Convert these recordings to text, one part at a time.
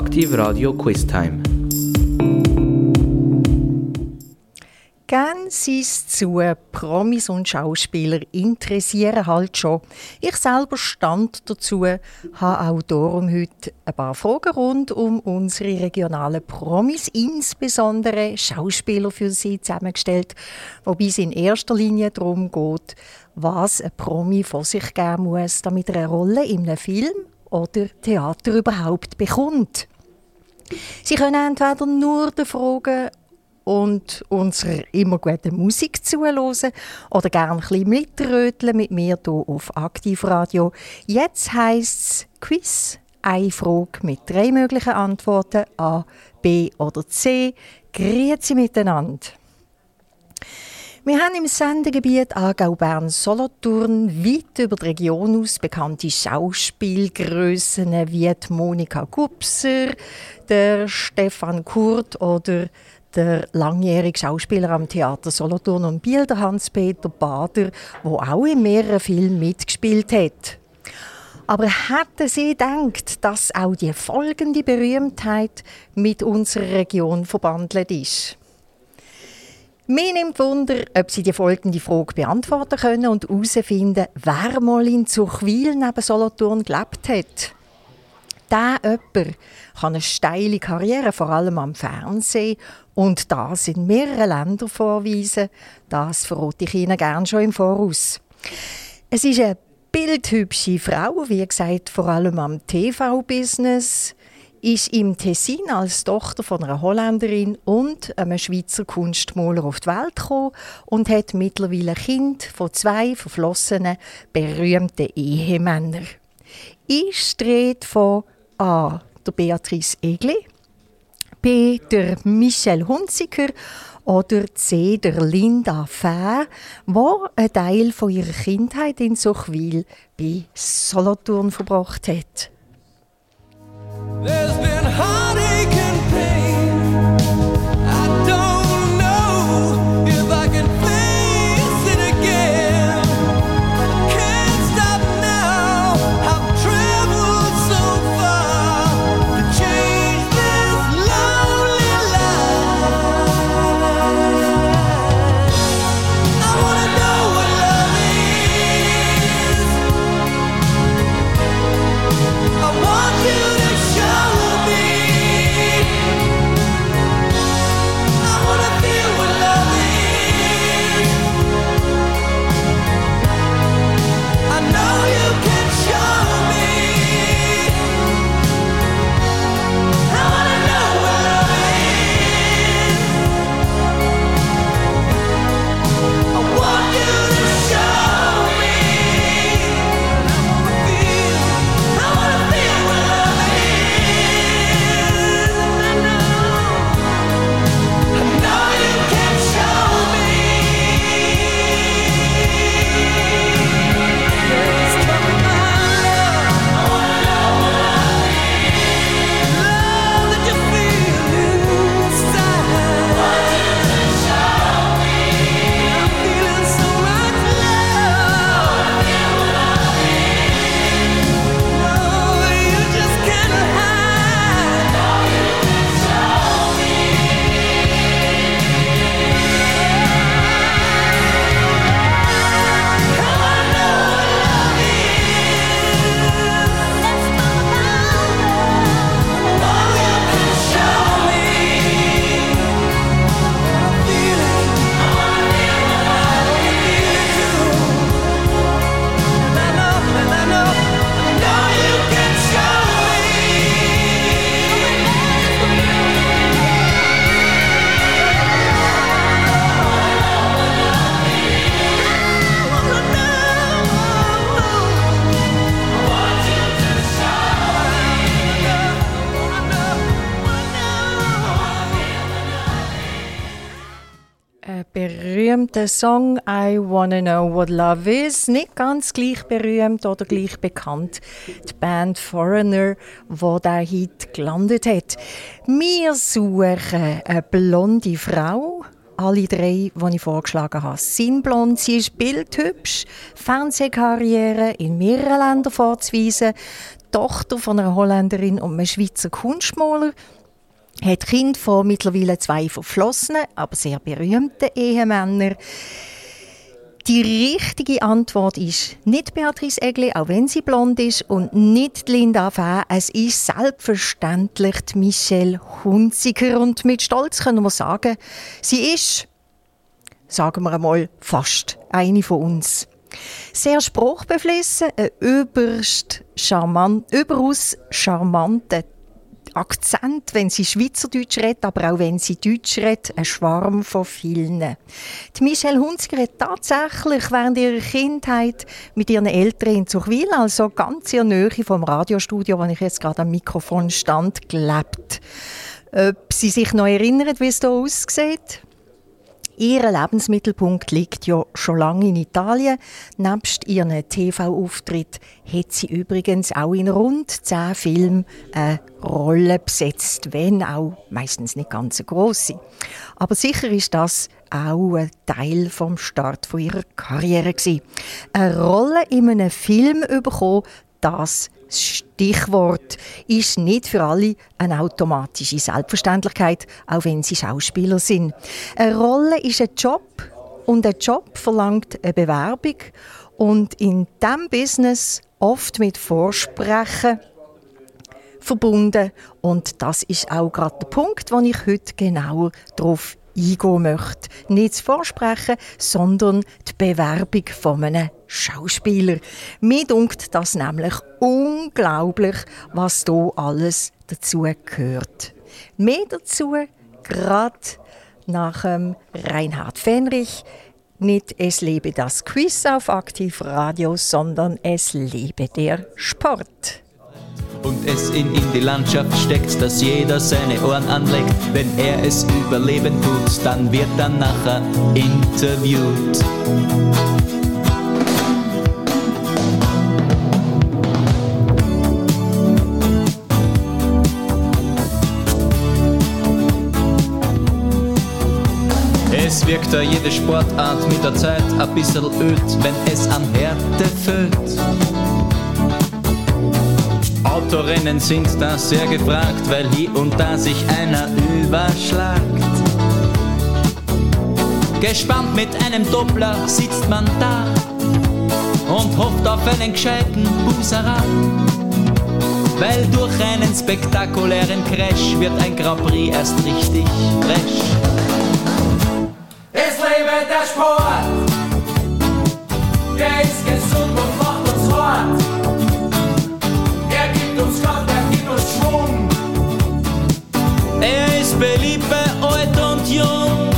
Aktiv Radio Quiz Time. Gern sie's zu, Promis und Schauspieler interessieren halt schon. Ich selber stand dazu, habe auch darum heute ein paar Fragen rund um unsere regionalen Promis, insbesondere Schauspieler für sie zusammengestellt, wobei es in erster Linie darum geht, was ein Promi vor sich geben muss, damit er eine Rolle in einem Film oder Theater überhaupt bekommt. Sie können entweder nur den Fragen und unserer immer guten Musik zuhören oder gerne ein mitröteln mit mir hier auf Aktivradio. Jetzt heisst es Quiz. Eine Frage mit drei möglichen Antworten A, B oder C. Grüezi miteinander. Wir haben im Sendegebiet Aargau, Bern, Solothurn weit über die Region aus bekannte Schauspielgrössen wie Monika Gubser, der Stefan Kurt oder der langjährige Schauspieler am Theater Solothurn und Biel, der Hans-Peter Bader, der auch in mehreren Filmen mitgespielt hat. Aber hätten Sie gedacht, dass auch die folgende Berühmtheit mit unserer Region verbandelt ist? Mir nimmt Wunder, ob Sie die folgende Frage beantworten können und herausfinden, wer mal in Zuchwil neben Solothurn gelebt hat. Der jemand kann eine steile Karriere, vor allem am Fernsehen, und das in mehreren Ländern vorweisen. Das verrate ich Ihnen gerne schon im Voraus. Es ist eine bildhübsche Frau, wie gesagt, vor allem am TV-Business ist im Tessin als Tochter von einer Holländerin und einem Schweizer Kunstmaler auf die Welt gekommen und hat mittlerweile ein Kind von zwei verflossenen, berühmten Ehemännern. Ich dreht von A. der Beatrice Egli, B. der Michel Hunziker oder C. der Linda Fähr, wo ein Teil von ihrer Kindheit in Sochwil bei Solothurn verbracht hat. There's been heartache der Song I Wanna Know What Love Is nicht ganz gleich berühmt oder gleich bekannt. Die Band Foreigner, wo der Hit gelandet hat. Wir suchen eine blonde Frau. Alle drei, die ich vorgeschlagen habe, sind blond. Sie ist bildhübsch, Fernsehkarriere in mehreren Ländern vorzuweisen. Tochter von einer Holländerin und einem Schweizer Kunstmaler, hat Kind von mittlerweile zwei verflossenen, aber sehr berühmten Ehemännern. Die richtige Antwort ist nicht Beatrice Egli, auch wenn sie blond ist, und nicht Linda Fäh. Es ist selbstverständlich Michelle Hunziker. Und mit Stolz können wir sagen, sie ist, sagen wir einmal, fast eine von uns. Sehr spruchbeflissen, ein überst charmant, überaus charmanter Akzent, wenn sie Schweizerdeutsch redet, aber auch wenn sie Deutsch redet, ein Schwarm von vielen. Die Michelle Hunziger hat tatsächlich während ihrer Kindheit mit ihren Eltern in Zuchwil, also ganz in der Nähe vom Radiostudio, wo ich jetzt gerade am Mikrofon stand, gelebt. Ob sie sich noch erinnert, wie es hier aussieht? Ihr Lebensmittelpunkt liegt ja schon lange in Italien. Nebst ihren TV-Auftritt hat sie übrigens auch in rund zehn Filmen eine Rolle besetzt, wenn auch meistens nicht ganz so grosse. Aber sicher ist das auch ein Teil vom Start ihrer Karriere. Eine Rolle in einem Film bekommen, das Stichwort ist nicht für alle eine automatische Selbstverständlichkeit, auch wenn sie Schauspieler sind. Eine Rolle ist ein Job und ein Job verlangt eine Bewerbung und in diesem Business oft mit Vorsprechen verbunden und das ist auch gerade der Punkt, wo ich heute genauer darauf eingehen möchte. Nicht das Vorsprechen, sondern die Bewerbung von einem Schauspieler. Mir dunkt das nämlich unglaublich, was da alles dazu gehört. Mehr dazu gerade nach ähm, Reinhard Fenrich. Nicht es lebe das Quiz auf Aktivradio, sondern es lebe der Sport und es ihn in die Landschaft steckt, dass jeder seine Ohren anlegt. Wenn er es überleben tut, dann wird er nachher interviewt. Es wirkt da jede Sportart mit der Zeit ein bisschen öd, wenn es an Härte füllt. Autorennen sind da sehr gefragt, weil hier und da sich einer überschlagt. Gespannt mit einem Doppler sitzt man da und hofft auf einen gescheiten Buserer. Weil durch einen spektakulären Crash wird ein Grand Prix erst richtig fresh. Es lebe der Sport, der ist Bei alt und jung.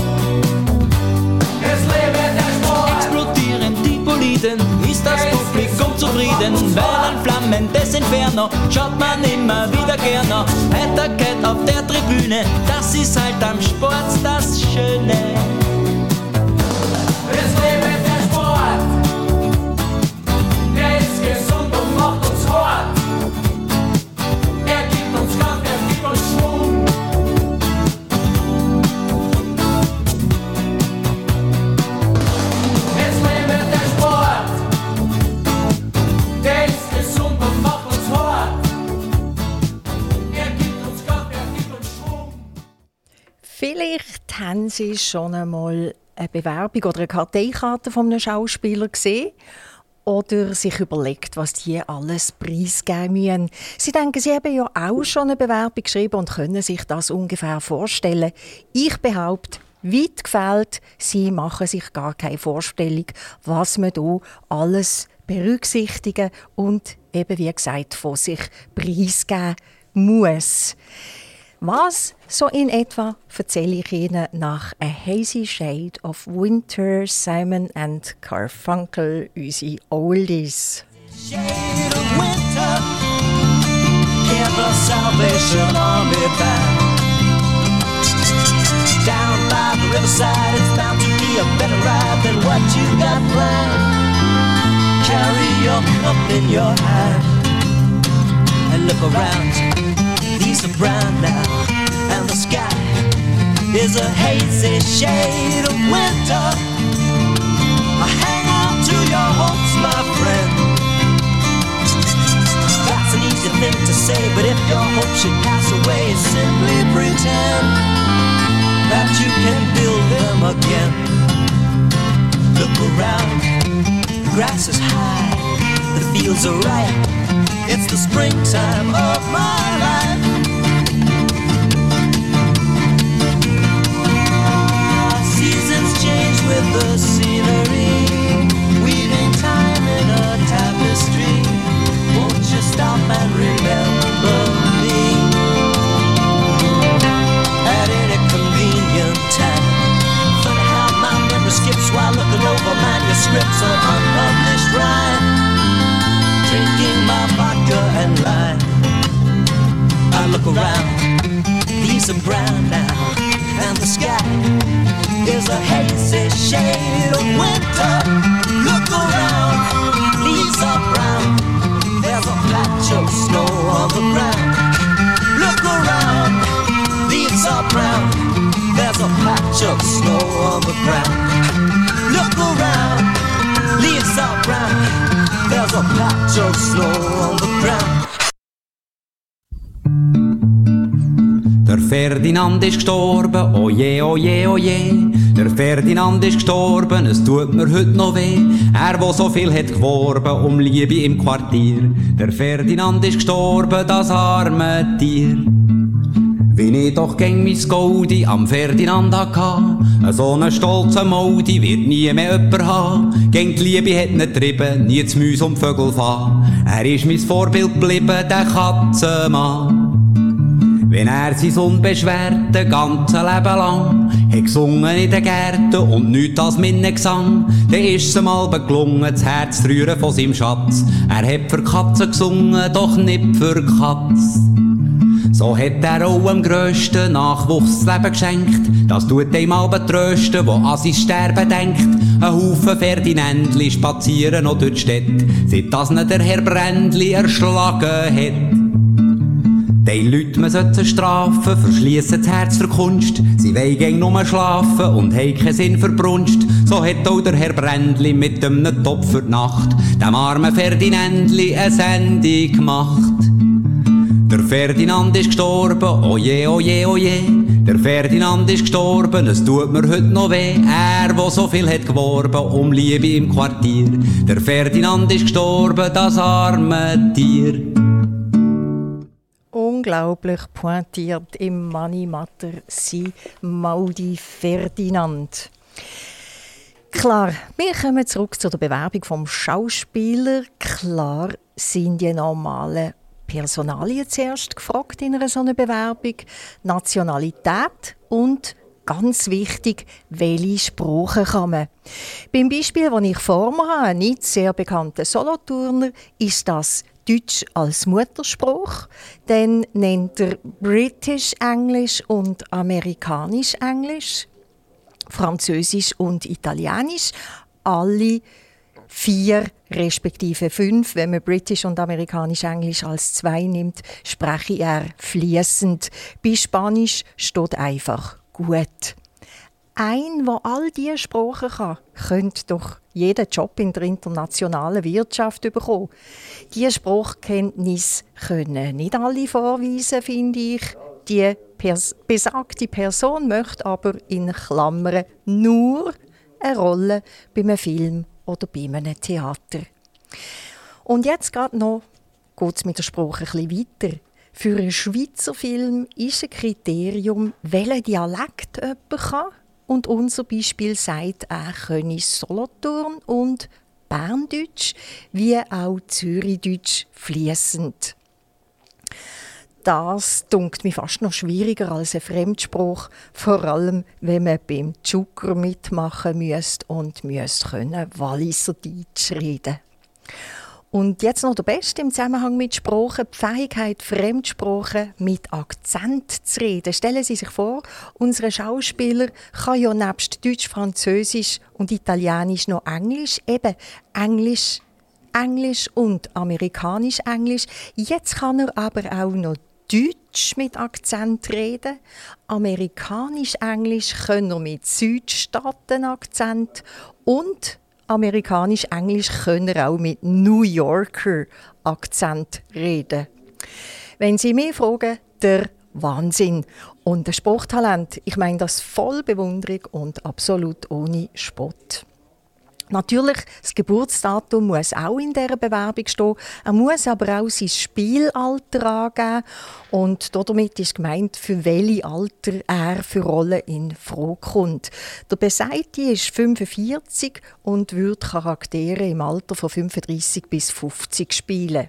Es lebe der Sport. Explodieren die Boliden, ist das Publikum zufrieden, weil ein flammendes Inferno schaut man immer wieder gerne. Heiterkeit auf der Tribüne, das ist halt am Sport das Sie schon einmal eine Bewerbung oder eine Karteikarte von einem Schauspieler gesehen oder sich überlegt, was die alles preisgeben müssen. Sie denken, Sie haben ja auch schon eine Bewerbung geschrieben und können sich das ungefähr vorstellen. Ich behaupte, weit gefällt, Sie machen sich gar keine Vorstellung, was man hier alles berücksichtigen und eben, wie gesagt, von sich preisgeben muss. Was so in etwa erzähle ich Ihnen nach A Hazy Shade of Winter, Simon and Carfunkel, unsere Oldies. shade of winter. The Salvation Army band. Down by the riverside, it's bound to be a better ride than what you got planned. Carry your cup in your hand and look around. Leaves are brown now, and the sky is a hazy shade of winter. Hang on to your hopes, my friend. That's an easy nothing to say, but if your hope should pass away, simply pretend that you can build them again. Look around, the grass is high, the fields are ripe. It's the springtime of my life. Around, leaves are brown now, and the sky is a hazy shade of winter. Look around, leaves are brown. There's a patch of snow on the ground. Look around, leaves are brown. There's a patch of snow on the ground. Look around, leaves are brown. There's a patch of snow on the ground. Der Ferdinand ist gestorben, oje, oje, oje. Der Ferdinand ist gestorben, es tut mir heute noch weh. Er, wo so viel hat geworben um Liebe im Quartier. Der Ferdinand ist gestorben, das arme Tier. Wie ich doch gäng mis Goldi am Ferdinand hatte. So einen stolzen Moldi wird nie mehr jemand haben. Gäng die Liebe hat nicht getrieben, nie zu Müs um Vögel fahren. Er ist mein Vorbild geblieben, der Katzenmann. Wenn er sein unbeschwerte ganze Leben lang hat gesungen in den Gärten und nichts als Minnegesang, dann ist es mal gelungen, das Herz zu rühren von seinem Schatz. Er hat für Katzen gesungen, doch nicht für Katz. So hat er auch am grössten Nachwuchs das Leben geschenkt. Das tut ihm mal betrösten, wo an sein Sterben denkt. Ein Haufen Ferdinändli spazieren noch durch die Städte, seit das nicht der Herr Brändli erschlagen hat. Die Leute, man sollte strafen, verschliessen das Herz für Kunst. Sie wollen gäng nur schlafen und haben keinen Sinn für Brunst. So hat auch der Herr Brändli mit einem Topf für die Nacht dem armen Ferdinändli eine Sendung gemacht. Der Ferdinand ist gestorben, oje, oje, oje. Der Ferdinand ist gestorben, es tut mir heute noch weh. Er, wo so viel hat geworben um Liebe im Quartier. Der Ferdinand ist gestorben, das arme Tier. Unglaublich pointiert im Manimatter sie Maudi Ferdinand. Klar, wir kommen zurück zu der Bewerbung vom Schauspieler. Klar sind die normalen Personalien zuerst gefragt in einer solchen Bewerbung, Nationalität und ganz wichtig, welche Sprache kann man. Beim Beispiel, das ich vor mir habe, nicht sehr bekannter Soloturner, ist das Deutsch als Muttersprache. Dann nennt er British Englisch und Amerikanisch Englisch, Französisch und Italienisch. Alle vier respektive fünf, wenn man British und Amerikanisch Englisch als zwei nimmt, spreche er fließend. Bei Spanisch steht einfach gut. Ein, der all diese Sprachen kann, könnte doch jeden Job in der internationalen Wirtschaft bekommen. Diese Sprachkenntnis können nicht alle vorweisen, finde ich. Die pers besagte Person möchte aber in Klammern nur eine Rolle bei einem Film oder bei einem Theater. Und jetzt geht es mit der Sprache bisschen weiter. Für einen Schweizer Film ist ein Kriterium, welchen Dialekt jemand kann. Und unser Beispiel sagt, er könne Solothurn und Berndeutsch wie auch Zürichdeutsch fließend. Das dunkt mir fast noch schwieriger als ein Fremdspruch, vor allem wenn man beim Zucker mitmachen müsst und müsst können Walliser Deutsch reden. Und jetzt noch der Beste im Zusammenhang mit Sprachen, die Fähigkeit, Fremdsprachen mit Akzent zu reden. Stellen Sie sich vor, unser Schauspieler kann ja nebst Deutsch, Französisch und Italienisch noch Englisch, eben Englisch, Englisch und Amerikanisch Englisch. Jetzt kann er aber auch noch Deutsch mit Akzent reden. Amerikanisch Englisch können er mit Südstaaten-Akzent und Amerikanisch-Englisch können auch mit New Yorker Akzent reden. Wenn Sie mich fragen, der Wahnsinn. Und ein Sporttalent, ich meine das voll Bewunderung und absolut ohne Spott. Natürlich, das Geburtsdatum muss auch in dieser Bewerbung stehen. Er muss aber auch sein Spielalter angeben. Und damit ist gemeint, für welche Alter er für Rollen in Frage kommt. Der Beseiti ist 45 und würde Charaktere im Alter von 35 bis 50 spielen.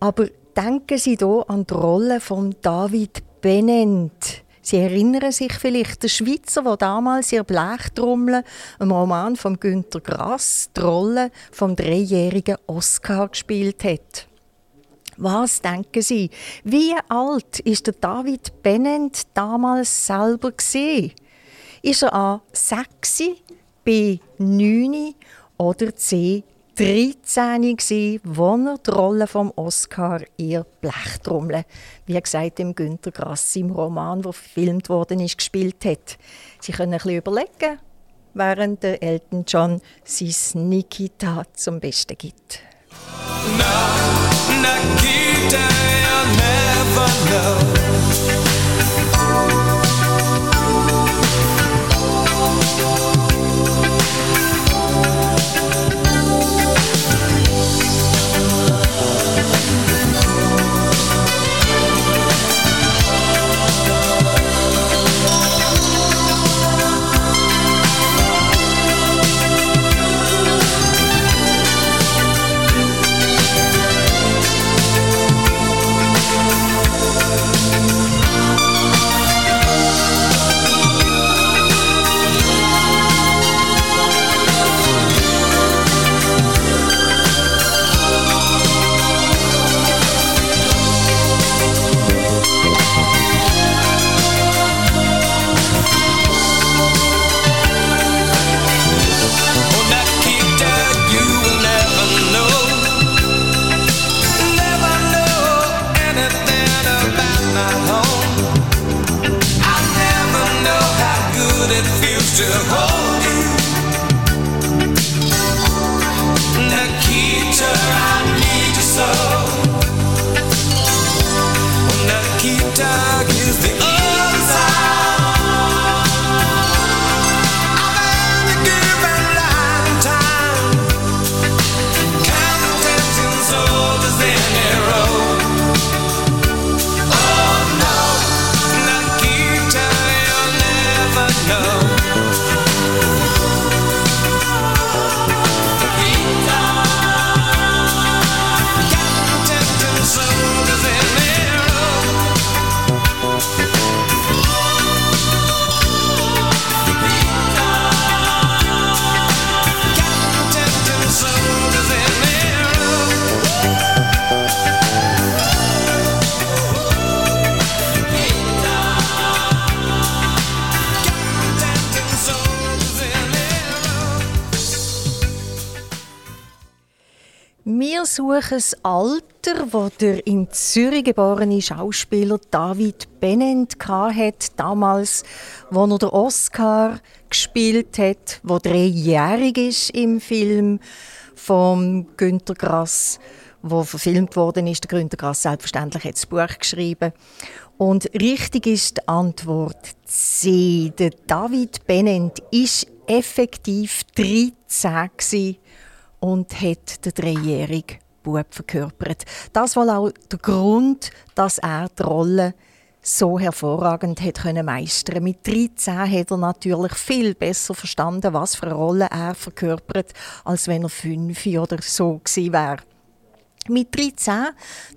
Aber denken Sie hier an die Rolle von David Benent. Sie erinnern sich vielleicht, der Schweizer, der damals ihr Blechtrommel, im Roman von Günter Grass, die Rolle vom dreijährigen Oscar gespielt hat. Was denken Sie? Wie alt ist der David Bennent damals selber gesehen? Ist er A 6, B 9 oder C 13 gsi, wo er die Rolle vom Oscar ihr Blechtrommel, wie gesagt im Günter Grass im Roman, der gefilmt worden ist, gespielt hat. Sie können ein bisschen überlegen, während der Elton John sein Nikita zum Besten gibt. No, Nikita, you'll never know. Suche das Alter, wo der in Zürich geborene Schauspieler David Bennent hat, damals, wo er den Oscar gespielt hat, wo dreijährig ist im Film von Günter Grass, wo verfilmt worden ist. Der Günter Grass selbstverständlich hat das Buch geschrieben. Und richtig ist die Antwort C. Der David Bennent ist effektiv 13 und hat den dreijährigen Bub verkörpert. Das war auch der Grund, dass er die Rolle so hervorragend hat können meistern. Mit 13 hat er natürlich viel besser verstanden, was für eine Rolle er verkörpert, als wenn er fünf oder so gewesen wäre. Mit 13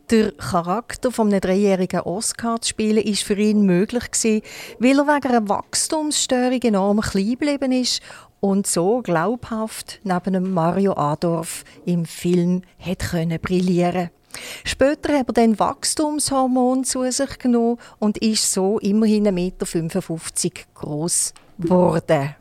der Charakter von dreijährigen Oscar zu spielen, ist für ihn möglich gewesen, weil er wegen einer Wachstumsstörung enorm klein geblieben ist und so glaubhaft neben Mario Adorf im Film hat können brillieren. Später hat er dann Wachstumshormon zu sich genommen und ist so immerhin 1,55 Meter groß geworden.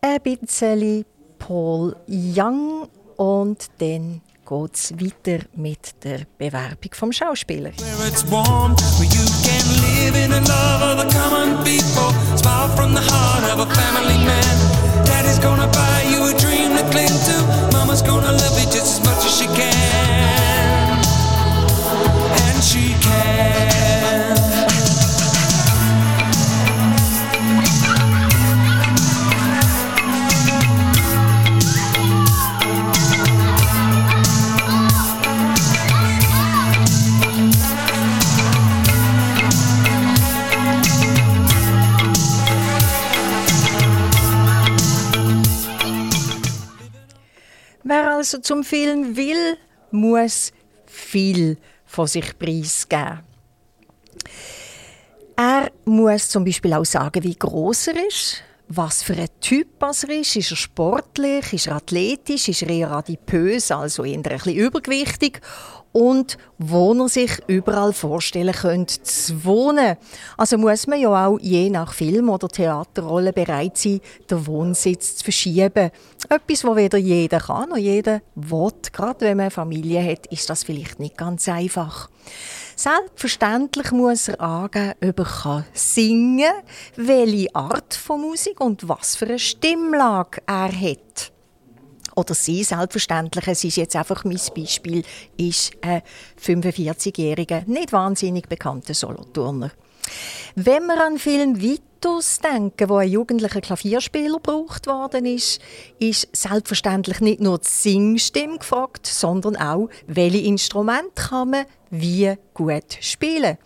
Ein bisschen Paul Young und dann geht es weiter mit der Bewerbung vom Schauspieler. Warm. Daddy's gonna buy you a dream to cling to. Mama's gonna love you just as much as she can. Also zum Film will, muss viel von sich preisgeben. Er muss zum Beispiel auch sagen, wie groß er ist, was für ein Typ er ist. Ist er sportlich, ist er athletisch, ist er eher adipös, also eher ein bisschen übergewichtig und wo er sich überall vorstellen könnte zu wohnen. Also muss man ja auch je nach Film- oder Theaterrolle bereit sein, den Wohnsitz zu verschieben. Etwas, was weder jeder kann noch jeder will. Gerade wenn man Familie hat, ist das vielleicht nicht ganz einfach. Selbstverständlich muss er angeben, ob er kann singen kann, welche Art von Musik und was für eine Stimmlage er hat oder sie selbstverständlich, es ist jetzt einfach mein Beispiel, ist ein 45-jähriger, nicht wahnsinnig bekannter Soloturner. Wenn wir an Film Vitus denken, wo ein jugendlicher Klavierspieler gebraucht worden ist, ist selbstverständlich nicht nur die Singstimme gefragt, sondern auch, welche Instrumente kann man wie gut spielen.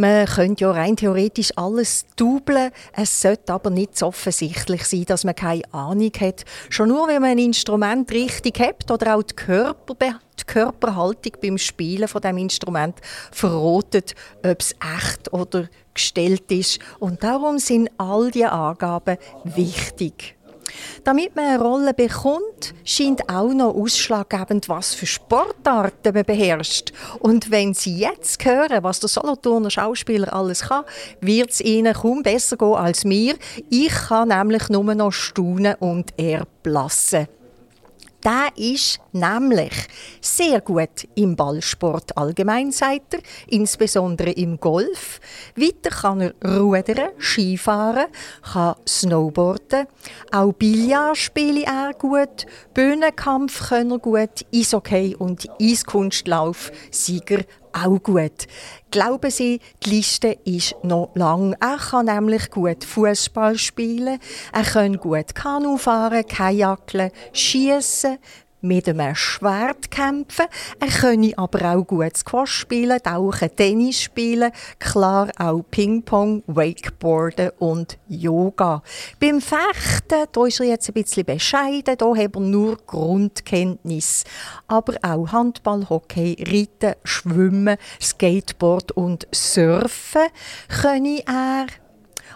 Man könnte ja rein theoretisch alles dubeln. Es sollte aber nicht so offensichtlich sein, dass man keine Ahnung hat. Schon nur, wenn man ein Instrument richtig hat oder auch die, Körper, die Körperhaltung beim Spielen von dem Instrument verrotet, ob es echt oder gestellt ist. Und darum sind all die Angaben wichtig. Damit man eine Rolle bekommt, scheint auch noch ausschlaggebend, was für Sportarten man beherrscht. Und wenn Sie jetzt hören, was der Solothurner Schauspieler alles kann, wird es Ihnen kaum besser gehen als mir. Ich kann nämlich nur noch staunen und erblassen. Der ist nämlich sehr gut im Ballsport allgemein, sagt er, insbesondere im Golf. Weiter kann er rudern, Skifahren, kann Snowboarden. Auch Billard spiele er gut, Bühnenkampf kann er gut, Eishockey und Eiskunstlauf Sieger auch gut. Glauben Sie, die Liste ist noch lang. Er kann nämlich gut Fußball spielen, er kann gut Kanu fahren, Kajakeln, schießen, mit einem Schwert kämpfen. Er könne aber auch gut Squash spielen, tauchen, Tennis spielen, klar auch Ping-Pong, Wakeboarden und Yoga. Beim Fechten, da ist er jetzt ein bisschen bescheiden, da hat er nur Grundkenntnis. Aber auch Handball, Hockey, Reiten, Schwimmen, Skateboard und Surfen könne er.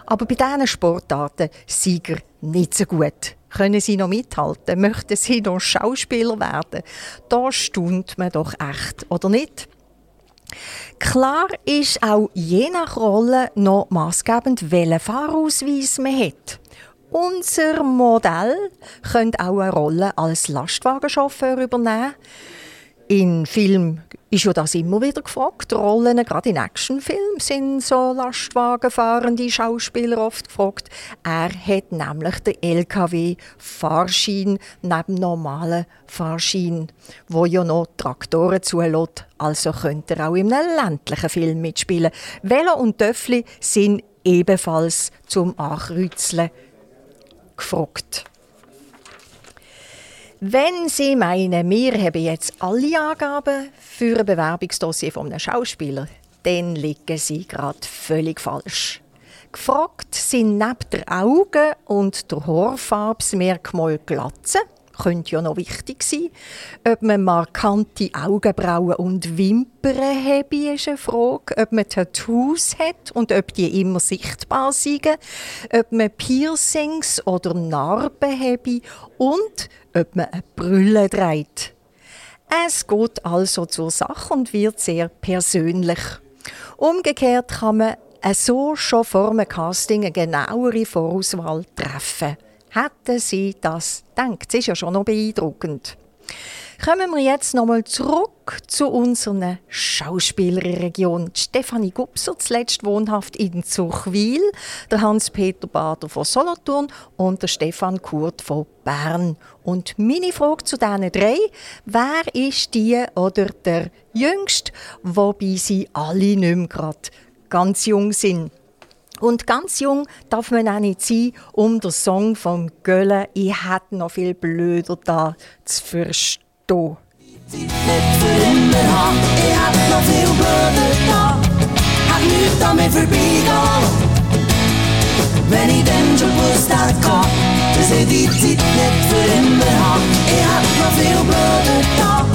Aber bei diesen Sportarten Sieger nicht so gut. Können Sie noch mithalten? Möchten Sie noch Schauspieler werden? Da staunt man doch echt, oder nicht? Klar ist auch je nach Rolle noch maßgebend, welchen Fahrausweis man hat. Unser Modell könnte auch eine Rolle als Lastwagenchauffeur übernehmen. In Film ist ja das immer wieder gefragt. Rollen, gerade in Actionfilmen, sind so Lastwagenfahrende Schauspieler oft gefragt. Er hat nämlich den LKW-Fahrschein neben normalen Fahrschein, wo ja noch Traktoren zulässt. Also könnte er auch in einem ländlichen Film mitspielen. Velo und Töffli sind ebenfalls zum Ankreuzeln gefragt. Wenn Sie meinen, wir haben jetzt alle Angaben für ein Bewerbungsdossier von einem Schauspieler, dann liegen Sie gerade völlig falsch. Gefragt sind neben der Augen und der Haarfarbsmerkmal Glatze, könnte ja noch wichtig sein. Ob man markante Augenbrauen und Wimpern hat, ist eine Frage. Ob man Tattoos hat und ob die immer sichtbar sind. Ob man Piercings oder Narben hat und ob man eine Brille trägt. Es geht also zur Sache und wird sehr persönlich. Umgekehrt kann man so schon vor einem Casting eine genauere Vorauswahl treffen. Hätten Sie das gedacht? Das ist ja schon noch beeindruckend. Kommen wir jetzt nochmal zurück zu unserer Schauspielerregion. Stefanie Gubser, zuletzt wohnhaft in Zuchwil, der Hans-Peter Bader von Solothurn und der Stefan Kurt von Bern. Und meine Frage zu diesen drei, wer ist die oder der Jüngste, wobei sie alle nicht mehr gerade ganz jung sind? Und ganz jung darf man auch nicht sein, um den Song von Gölle «Ich hätte noch viel blöder da» zu verstehen. Nicht für immer haben, ich hab noch viel blöder da. Hab nichts damit vorbeigehen. Wenn ich dann schon gewusst hätte, dass ich die Zeit nicht für immer habe. Ich hab noch viel blöder da.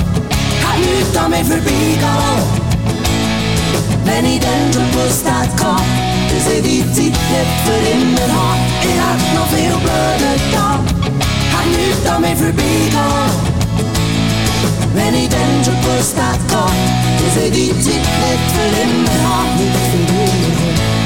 Hab nichts damit vorbeigehen. Wenn ich dann schon gewusst hätte, dass ich die Zeit nicht für immer habe. Ich hab noch viel blöder da. Hab nichts damit vorbeigehen. Wenn ich dann schon gewusst hätte, dass ich die Zeit nicht für immer hab, nicht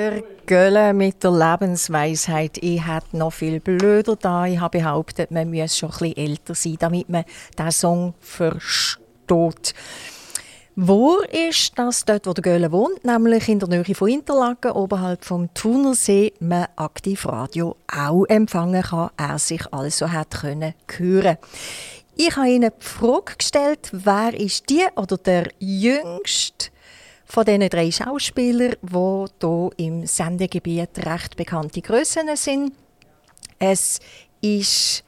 Der Gölle mit der Lebensweisheit, ich hätte noch viel blöder da. Ich habe behauptet, man müsse schon bisschen älter sein, damit man diesen Song versteht. Wo ist das dort, wo der Gölle wohnt? Nämlich in der Nähe von Interlaken, oberhalb vom Thunersee, man aktiv Radio auch empfangen kann, er sich also hat können hören. Ich habe Ihnen die Frage gestellt, wer ist die oder der jüngste von diesen drei Schauspielern, die hier im Sendegebiet recht bekannte Grössen sind. Es ist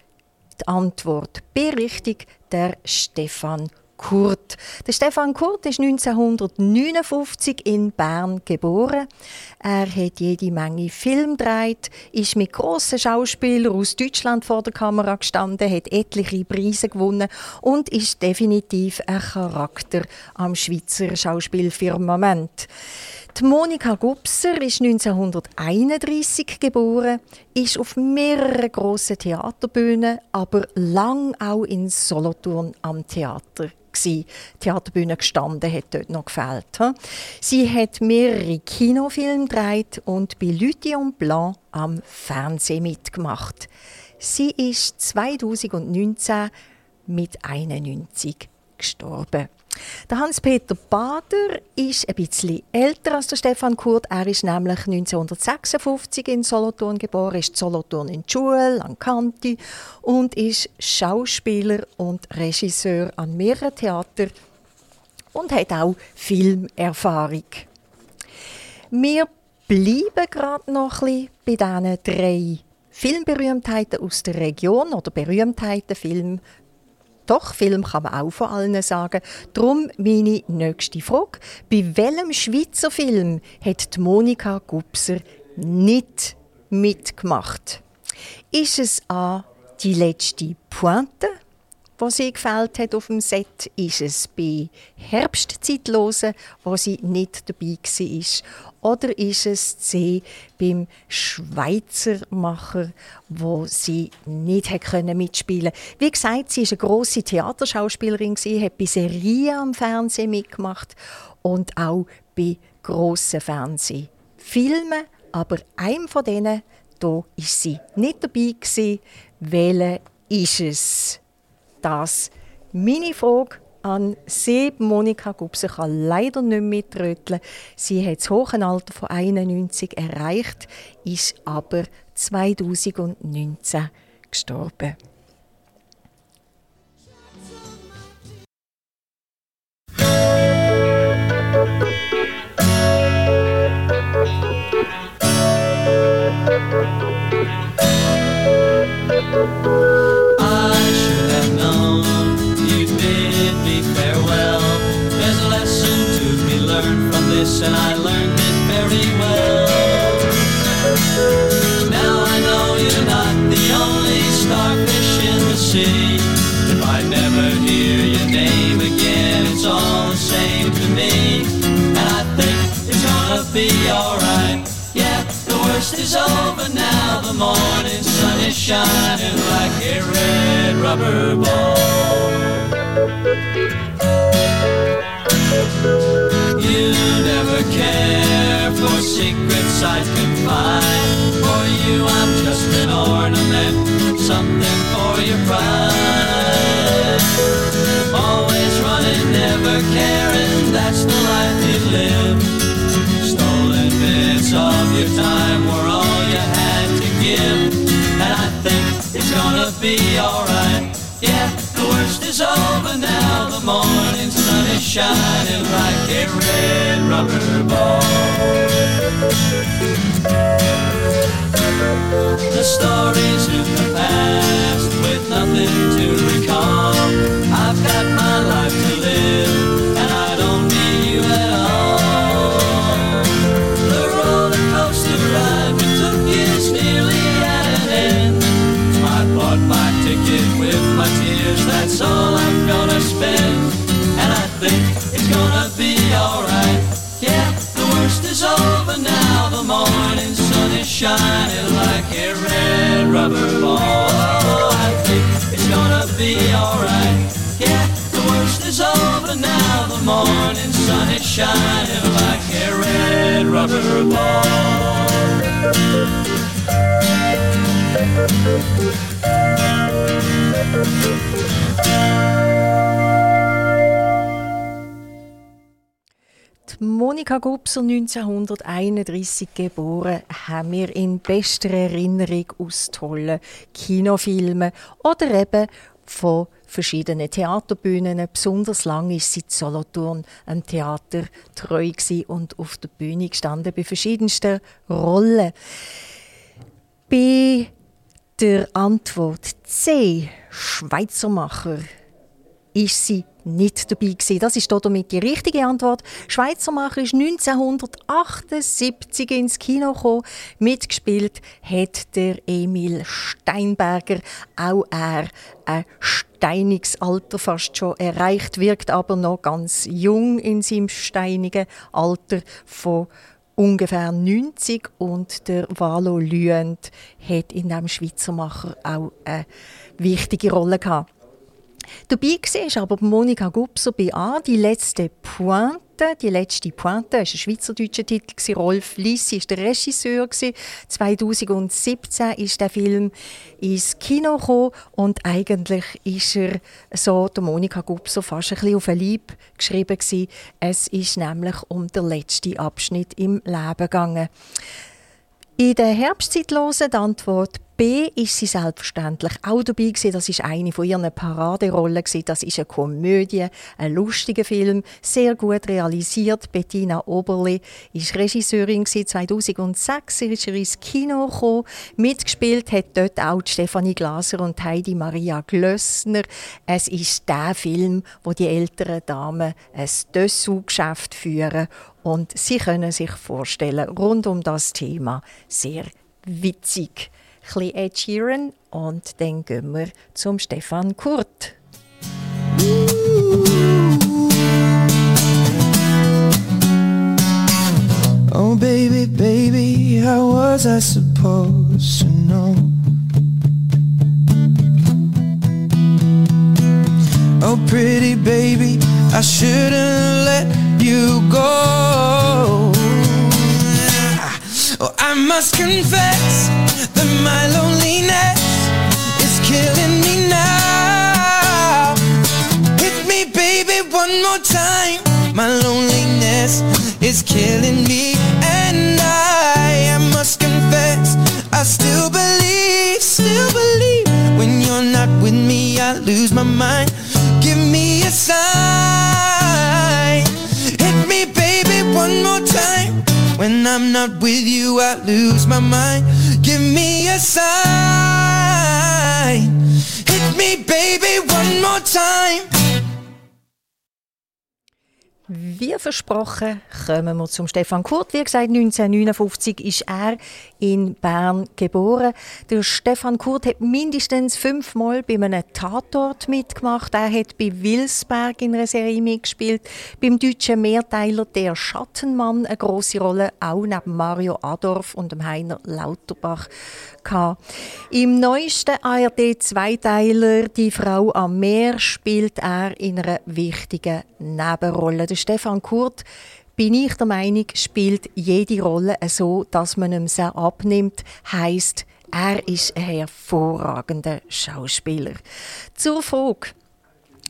die Antwort B richtig, der Stefan Kurt. Der Stefan Kurt ist 1959 in Bern geboren. Er hat jede Menge Film gedreht, ist mit grossen Schauspielern aus Deutschland vor der Kamera gestanden, hat etliche Preise gewonnen und ist definitiv ein Charakter am Schweizer Schauspielfirmament. Die Monika Gubser ist 1931 geboren, ist auf mehreren grossen Theaterbühnen, aber lang auch in Solothurn am Theater die Theaterbühne gestanden, hat dort noch gefehlt. Sie hat mehrere Kinofilme gedreht und bei Lution Blanc am Fernsehen mitgemacht. Sie ist 2019 mit 91 gestorben. Der Hans-Peter Bader ist ein bisschen älter als der Stefan Kurt. Er ist nämlich 1956 in Solothurn geboren, ist in Solothurn in die Schule, an Kanti und ist Schauspieler und Regisseur an mehreren Theatern und hat auch Filmerfahrung. Wir bleiben gerade noch ein bisschen bei diesen drei Filmberühmtheiten aus der Region oder Berühmtheiten, Film doch, Film kann man auch von allen sagen. Darum meine nächste Frage. Bei welchem Schweizer Film hat Monika Gubser nicht mitgemacht? Ist es A. Die letzte Pointe, wo sie gefällt hat auf dem Set? Ist es bei Herbstzeitlose, wo sie nicht dabei war? Oder ist es C beim Schweizer Macher, wo sie nicht können mitspielen Wie gesagt, sie ist eine grosse Theaterschauspielerin, sie hat bei Serien am Fernsehen mitgemacht und auch bei grossen Fernsehfilmen. Aber einem von denen, da ist sie nicht dabei gewesen. Welche ist es? Das meine Frage an sie. Monika Gubse kann leider nicht mitröteln. Sie hat das hohe Alter von 91 erreicht, ist aber 2019 gestorben. Morning sun is shining like a red rubber ball. You never care for secrets I confide. For you, I'm just an ornament, something for your pride. Always running, never caring, that's the life you live. Stolen bits of your time be alright. Yeah, the worst is over now. The morning sun is shining like a red rubber ball. The stories in the past with nothing to recall. I've got my life to live, that's all I'm gonna spend. And I think it's gonna be alright. Yeah, the worst is over now. The morning sun is shining like a red rubber ball. Oh, I think it's gonna be alright. Yeah, the worst is over now. The morning sun is shining like a red rubber ball. Monika Gubser, 1931 geboren, haben wir in bester Erinnerung aus tollen Kinofilmen oder eben von verschiedenen Theaterbühnen. Besonders lange ist sie in Solothurn am Theater treu und auf der Bühne gestanden bei verschiedensten Rollen. Bei der Antwort C, Schweizermacher, ist sie nicht dabei gewesen. Das ist damit die richtige Antwort. Schweizermacher ist 1978 ins Kino gekommen. Mitgespielt hat der Emil Steinberger. Auch er ein steiniges Alter fast schon erreicht, wirkt aber noch ganz jung in seinem steinigen Alter von ungefähr 90 und der Valo Lüend hat in dem Schweizermacher auch eine wichtige Rolle gehabt. Dabei war aber Monika Gubser bei A, die letzte Pointe. Die letzte Pointe, war ein schweizerdeutscher Titel. Rolf Lissi war der Regisseur. 2017 ist der Film ins Kino gekommen und eigentlich ist er so der Monika Gubser fast ein bisschen auf ein Leib geschrieben. Es ist nämlich um den letzten Abschnitt im Leben gegangen. In der Herbstzeit Antwort B ist sie selbstverständlich auch dabei gewesen. Das ist eine von ihren Paraderollen gewesen. Das ist eine Komödie, ein lustiger Film, sehr gut realisiert. Bettina Oberli ist Regisseurin gewesen. 2006 ist er ins Kino gekommen. Mitgespielt hat dort auch Stefanie Glaser und Heidi Maria Glössner. Es ist der Film, wo die älteren Damen ein Dessous-Geschäft führen und Sie können sich vorstellen, rund um das Thema sehr witzig bisschen Ed Sheeran und dann gehen wir zum Stefan Kurt. Oh baby, baby, how was I supposed to know? Oh pretty baby, I shouldn't let you go Oh, I must confess that my loneliness is killing me now. Hit me, baby, one more time. My loneliness is killing me, and I, I must confess, I still believe, still believe. When you're not with me, I lose my mind. Sign. Hit me, baby, one more time. When I'm not with you, I lose my mind. Give me a sign. Hit me, baby, one more time. Wie versprochen, kommen wir zum Stefan Kurt. Wie gesagt, 1959 ist er in Bern geboren. Der Stefan Kurt hat mindestens fünfmal bei einem Tatort mitgemacht. Er hat bei Wilsberg in einer Serie mitgespielt. Beim deutschen Mehrteiler Der Schattenmann eine große Rolle, auch neben Mario Adorf und dem Heiner Lauterbach. Gehabt. Im neuesten ARD-Zweiteiler «Die Frau am Meer» spielt er in einer wichtigen Nebenrolle. Der Stefan Kurt bin ich der Meinung, spielt jede Rolle so, dass man ihm sehr abnimmt. Heißt, er ist ein hervorragender Schauspieler. Zur Frage.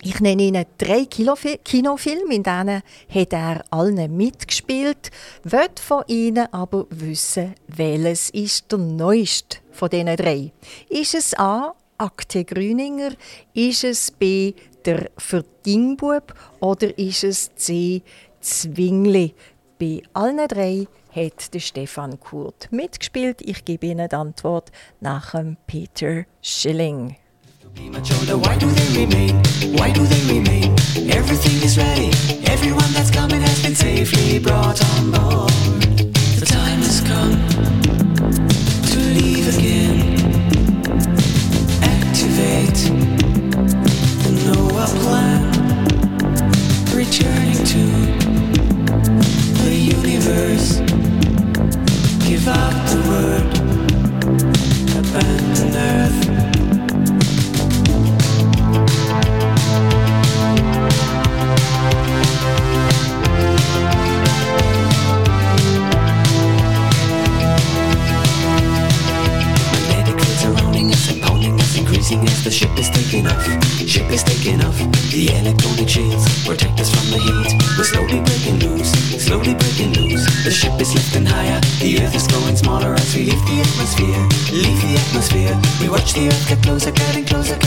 Ich nenne Ihnen drei Kinofilme, in denen hat er allen mitgespielt, wird von Ihnen aber wissen, welches ist der neueste von diesen drei. Ist es A. Akte Grüninger? Ist es B. Der Verdingbub? Oder ist es C. Zwingli? Bei allen drei hat der Stefan Kurt mitgespielt. Ich gebe Ihnen die Antwort nach dem Peter Schilling. Why do they remain? Why do they remain? Everything is ready. Everyone that's coming has been safely brought on board. The time has come Returning to the universe. Give out the earth get closer, getting closer,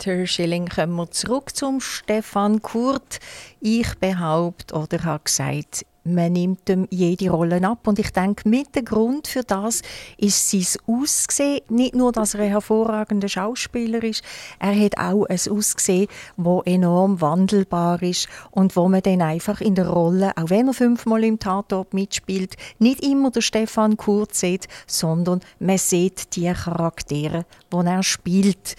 Peter Schilling kommen wir zurück zum Stefan Kurt. Ich behaupte oder habe gesagt, man nimmt ihm jede Rolle ab. Und ich denke, mit der Grund für das ist sein Aussehen. Nicht nur, dass er ein hervorragender Schauspieler ist, er hat auch ein Aussehen, das enorm wandelbar ist und wo man dann einfach in der Rolle, auch wenn er fünfmal im Tatort mitspielt, nicht immer der Stefan Kurz sieht, sondern man sieht die Charaktere, die er spielt.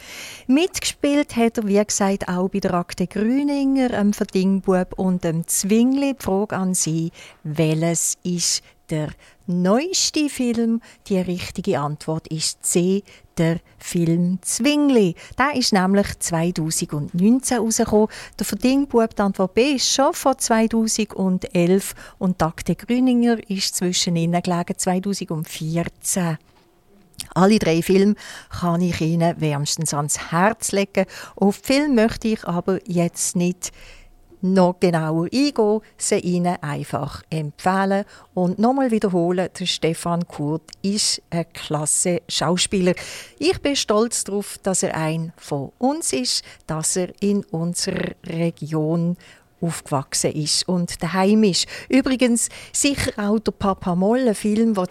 Mitgespielt hat er, wie gesagt, auch bei der Akte Grüninger, dem Verdingbub und dem Zwingli. Die Frage an Sie, welches ist der neueste Film? Die richtige Antwort ist C, der Film Zwingli. Der ist nämlich 2019 rausgekommen. Der Verdingbub, die Antwort B, ist schon von 2011 und Akte Grüninger ist zwischen ihnen gelegen 2014. Alle drei Filme kann ich Ihnen wärmstens ans Herz legen. Auf Film möchte ich aber jetzt nicht noch genauer eingehen, sie Ihnen einfach empfehlen. Und nochmal wiederholen, der Stefan Kurt ist ein klasse Schauspieler. Ich bin stolz darauf, dass er ein von uns ist, dass er in unserer Region aufgewachsen ist und daheim ist. Übrigens sicher auch der Papa Moll, ein Film, der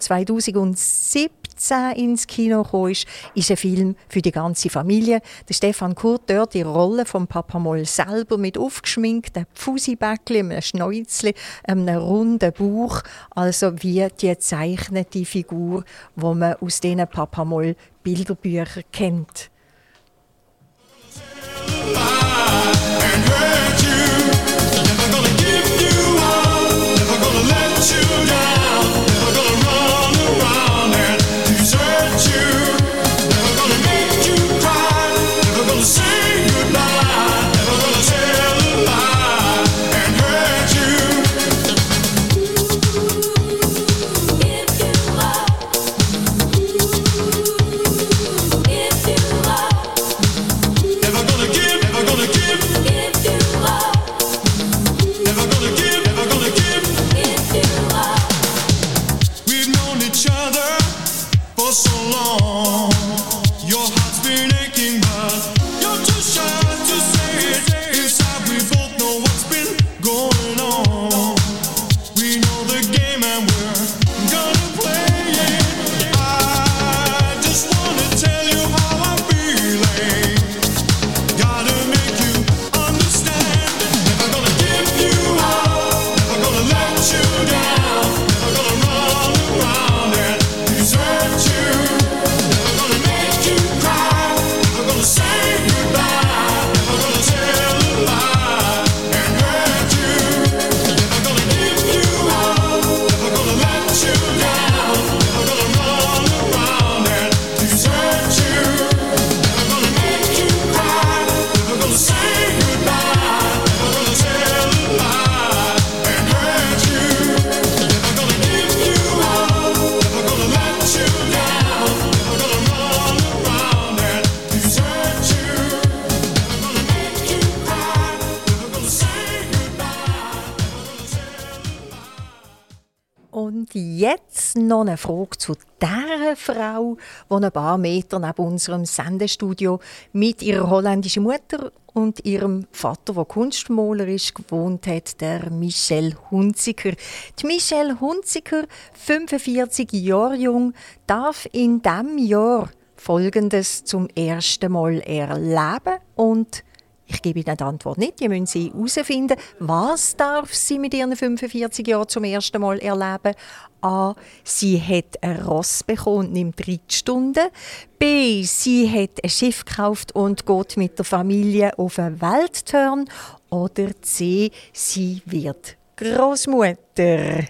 2017 ins Kino kam, ist, ist ein Film für die ganze Familie. Der Stefan Kurt dort die Rolle von Papa Moll selber mit aufgeschminkten Pfusibäckli, einem Schnäuzli, einem runden Bauch, also wie die gezeichnete Figur, wo man aus diesen Papa Moll Bilderbüchern kennt. Frau, die ein paar Meter neben unserem Sendestudio mit ihrer holländischen Mutter und ihrem Vater, der Kunstmaler ist, gewohnt hat, der Michel Hunziker. Die Michelle Hunziker, 45 Jahre jung, darf in diesem Jahr Folgendes zum ersten Mal erleben und ich gebe Ihnen die Antwort nicht, die müssen Sie herausfinden. Was darf sie mit ihren 45 Jahren zum ersten Mal erleben? A. Sie hat ein Ross bekommen und nimmt Reitstunden. B. Sie hat ein Schiff gekauft und geht mit der Familie auf einen Weltturn. Oder C. Sie wird Großmutter.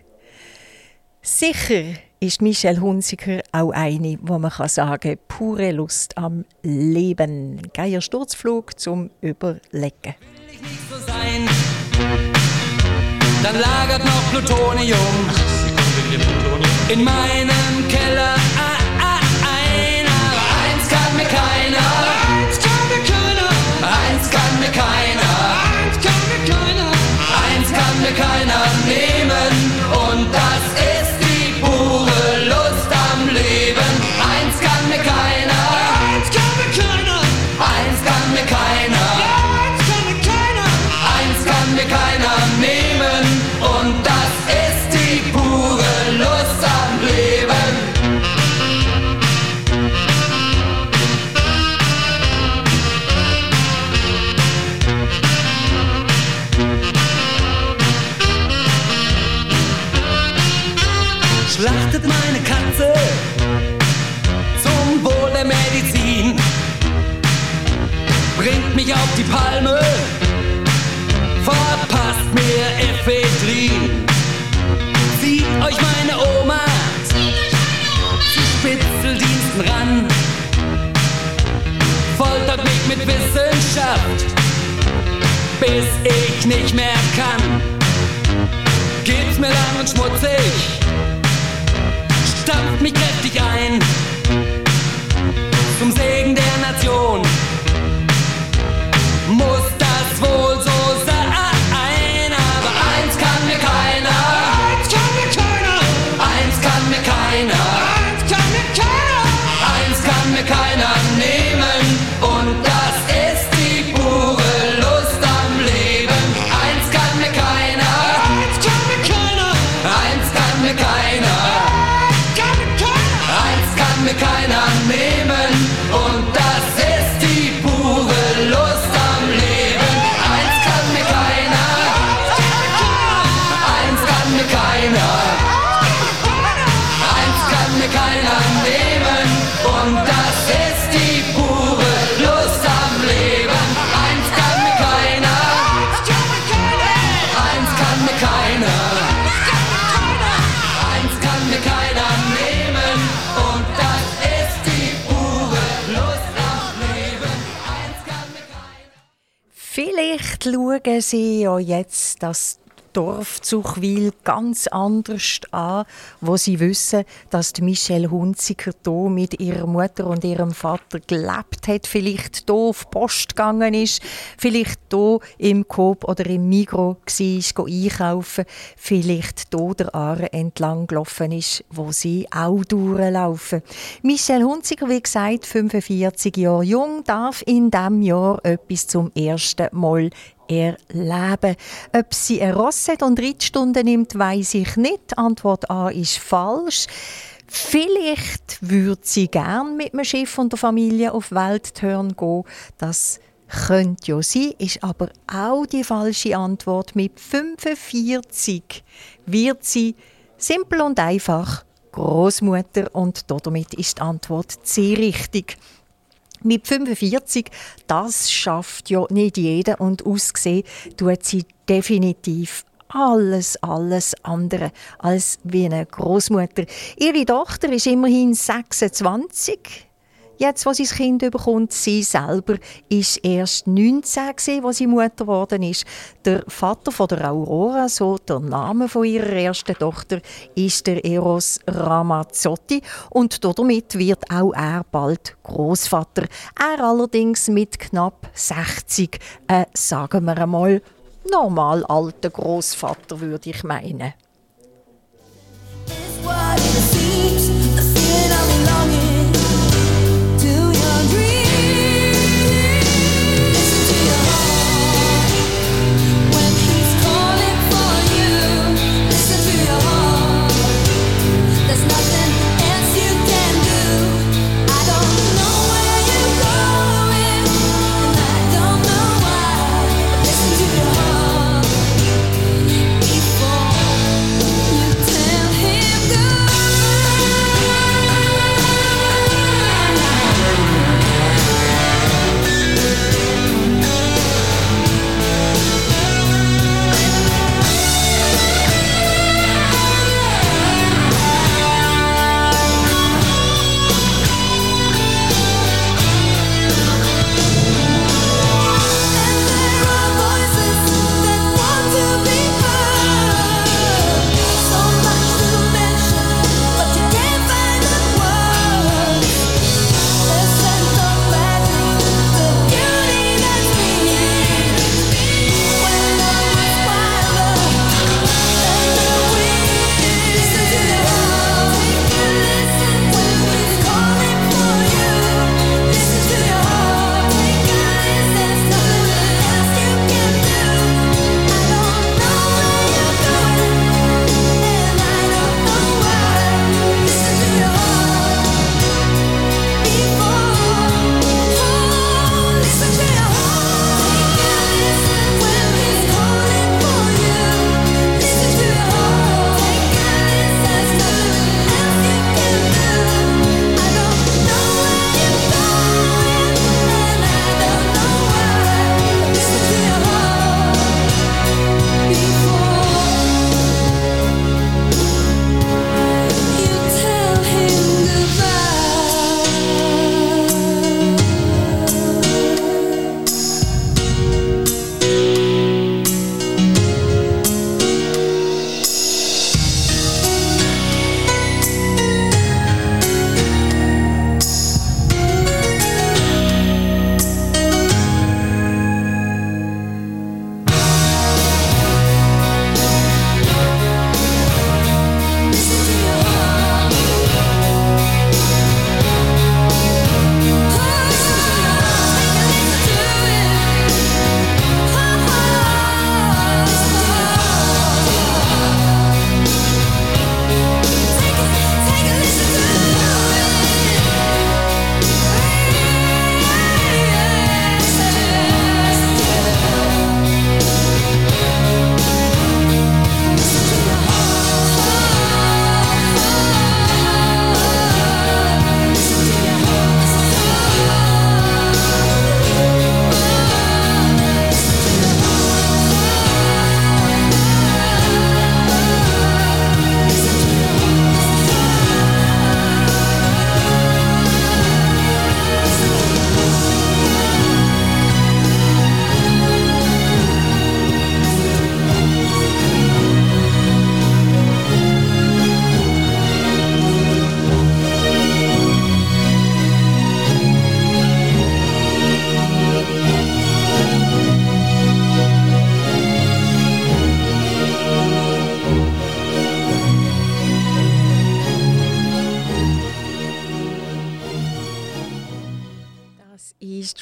Sicher ist Michelle Hunziker auch eine, wo man kann sagen pure Lust am Leben. Geier Sturzflug zum Überlegen. Will ich nicht so sein, dann lagert noch Plutonium in meinem Keller. Ah, ah, ein, aber eins mir keiner. Eins kann mir keiner. Eins kann mir keiner. Eins kann mir keiner. Eins keiner nehmen und das Ephedrin. Zieht euch meine Oma zu Spitzeldiensten ran. Foltert mich mit Wissenschaft, bis ich nicht mehr kann. Geht's mir lang und schmutzig, schauen Sie ja jetzt das Dorf Zuchwil ganz anders an, wo Sie wissen, dass die Michelle Hunziker hier mit ihrer Mutter und ihrem Vater gelebt hat, vielleicht hier auf Post gegangen ist, vielleicht hier im Coop oder im Migro war, einkaufen, vielleicht hier der Aare entlang gelaufen ist, wo sie auch durchlaufen. Michelle Hunziker, wie gesagt, 45 Jahre jung, darf in diesem Jahr etwas zum ersten Mal erleben. Ob sie ein Ross hat und Rittstunden nimmt, weiß ich nicht. Antwort A ist falsch. Vielleicht würde sie gern mit dem Schiff und der Familie auf Welttörn gehen. Das könnte ja sein, ist aber auch die falsche Antwort. Mit 45 wird sie simpel und einfach Großmutter und damit ist die Antwort C richtig. Mit 45, das schafft ja nicht jeder und ausgesehen tut sie definitiv alles, alles andere als wie eine Großmutter. Ihre Tochter ist immerhin 26. Jetzt, wo sie das Kind bekommt, sie selber ist erst 19 gewesen, als sie Mutter geworden ist. Der Vater von der Aurora, so der Name von ihrer ersten Tochter, ist der Eros Ramazzotti und damit wird auch er bald Großvater. Er allerdings mit knapp 60, äh, sagen wir einmal normal alter Großvater, würde ich meinen.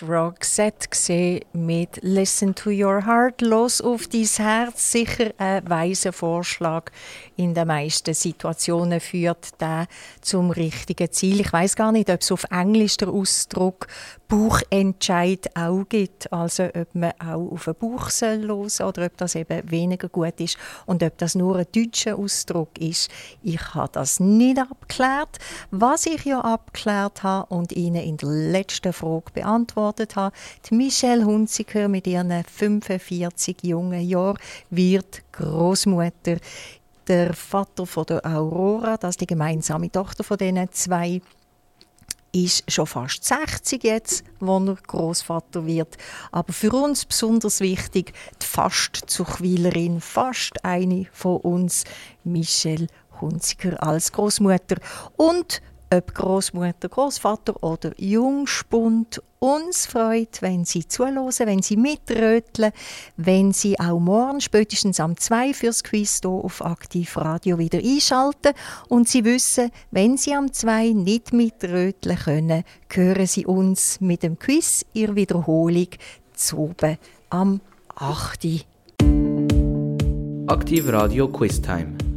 Roxette gesehen mit Listen to Your Heart. Los auf dein Herz. Sicher ein weiser Vorschlag. In den meisten Situationen führt der zum richtigen Ziel. Ich weiß gar nicht, ob es auf Englisch der Ausdruck Bauchentscheid auch gibt. Also ob man auch auf den Bauch soll hören oder ob das eben weniger gut ist und ob das nur ein deutscher Ausdruck ist. Ich habe das nicht abgeklärt. Was ich ja abgeklärt habe und Ihnen in der letzten Frage beantwortet habe, die Michelle Hunziker mit ihren 45 jungen Jahren wird Großmutter. Der Vater von der Aurora, das ist die gemeinsame Tochter von diesen zwei, ist schon fast 60 jetzt, wo er Großvater wird. Aber für uns besonders wichtig, die Fast-Zuchwilerin, fast eine von uns, Michelle Hunziker als Großmutter. Und ob Großmutter, Großvater oder Jungspund uns freut, wenn Sie zuhören, wenn Sie mitröteln, wenn Sie auch morgen spätestens am 2 fürs Quiz hier auf Aktiv Radio wieder einschalten und Sie wissen, wenn Sie am 2 nicht mitröteln können, hören Sie uns mit dem Quiz Ihre Wiederholung zu oben am 8. Aktiv Radio Quiz Time.